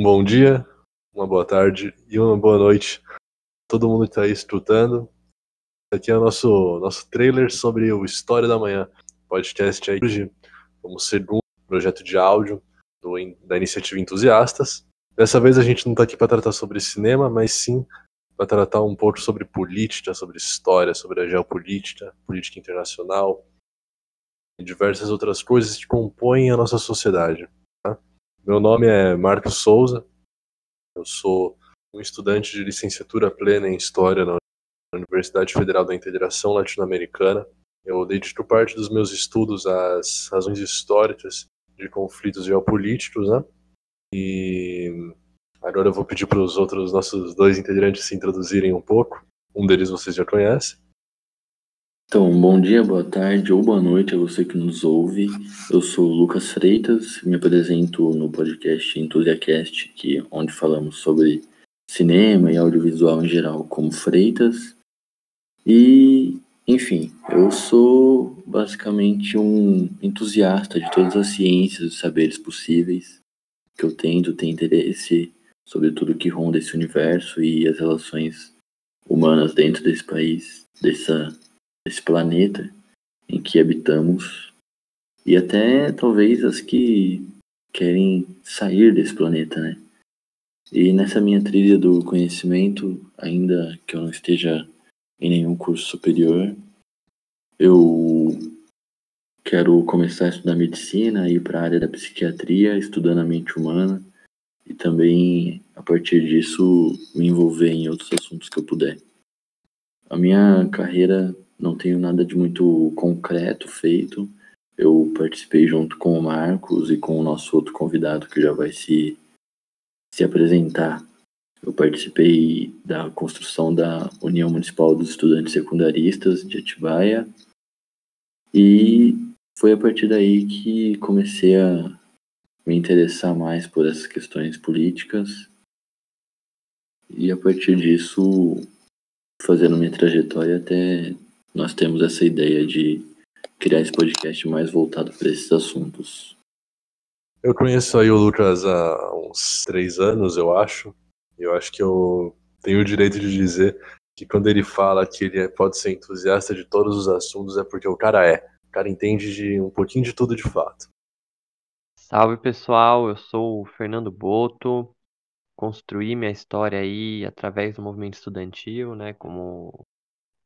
Um bom dia, uma boa tarde e uma boa noite. Todo mundo que está aí escutando. Aqui é o nosso, nosso trailer sobre o História da Manhã, podcast aí hoje, como segundo projeto de áudio do, da iniciativa Entusiastas. Dessa vez a gente não está aqui para tratar sobre cinema, mas sim para tratar um pouco sobre política, sobre história, sobre a geopolítica, política internacional e diversas outras coisas que compõem a nossa sociedade. Meu nome é Marcos Souza, eu sou um estudante de licenciatura plena em História na Universidade Federal da Integração Latino-Americana. Eu dedico parte dos meus estudos às razões históricas de conflitos geopolíticos, né? E agora eu vou pedir para os outros nossos dois integrantes se introduzirem um pouco. Um deles vocês já conhecem. Então, bom dia, boa tarde ou boa noite a você que nos ouve. Eu sou Lucas Freitas, me apresento no podcast Entusiacast, que, onde falamos sobre cinema e audiovisual em geral como Freitas. E, enfim, eu sou basicamente um entusiasta de todas as ciências e saberes possíveis, que eu tento ter interesse sobre tudo que ronda esse universo e as relações humanas dentro desse país, dessa esse planeta em que habitamos e até talvez as que querem sair desse planeta, né? E nessa minha trilha do conhecimento, ainda que eu não esteja em nenhum curso superior, eu quero começar a estudar medicina, ir para a área da psiquiatria, estudando a mente humana e também a partir disso me envolver em outros assuntos que eu puder. A minha carreira não tenho nada de muito concreto feito. Eu participei junto com o Marcos e com o nosso outro convidado que já vai se, se apresentar. Eu participei da construção da União Municipal dos Estudantes Secundaristas de Atibaia e foi a partir daí que comecei a me interessar mais por essas questões políticas e a partir disso fazendo minha trajetória até nós temos essa ideia de criar esse podcast mais voltado para esses assuntos. Eu conheço aí o Lucas há uns três anos, eu acho. Eu acho que eu tenho o direito de dizer que quando ele fala que ele pode ser entusiasta de todos os assuntos é porque o cara é. O cara entende de um pouquinho de tudo de fato. Salve pessoal, eu sou o Fernando Boto. Construí minha história aí através do movimento estudantil, né, como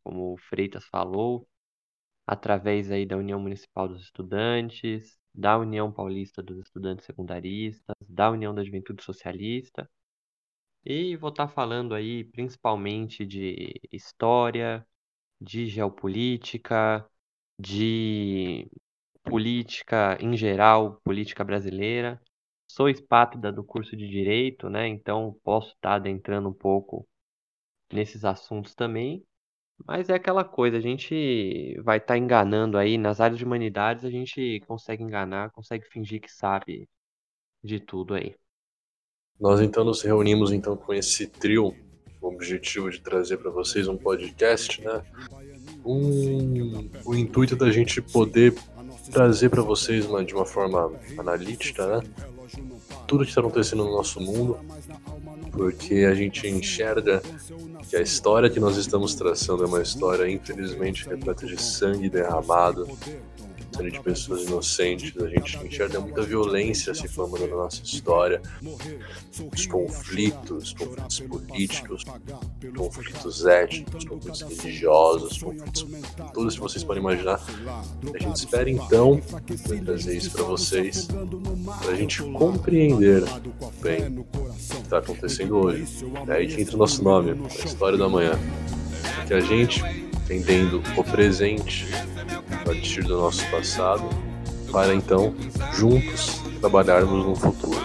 como o Freitas falou, através aí da União Municipal dos Estudantes, da União Paulista dos Estudantes Secundaristas, da União da Juventude Socialista. E vou estar falando aí principalmente de história, de geopolítica, de política em geral, política brasileira. Sou espátida do curso de Direito, né? Então posso estar adentrando um pouco nesses assuntos também. Mas é aquela coisa, a gente vai estar tá enganando aí nas áreas de humanidades, a gente consegue enganar, consegue fingir que sabe de tudo aí. Nós então nos reunimos então com esse trio, com o objetivo de trazer para vocês um podcast, né? Um, o intuito da gente poder trazer para vocês uma, de uma forma analítica, né? Tudo que está acontecendo no nosso mundo, porque a gente enxerga que a história que nós estamos traçando é uma história, infelizmente, repleta de sangue derramado, de pessoas inocentes, a gente enxerga muita violência se formando na nossa história, os conflitos, conflitos políticos, conflitos étnicos, conflitos religiosos, conflitos, todos que vocês podem imaginar. A gente espera então trazer isso para vocês, para a gente compreender bem o que está acontecendo hoje. É aí que entra o nosso nome, a história da manhã. Que a gente, entendendo o presente, partir do nosso passado, para então, juntos, trabalharmos no futuro.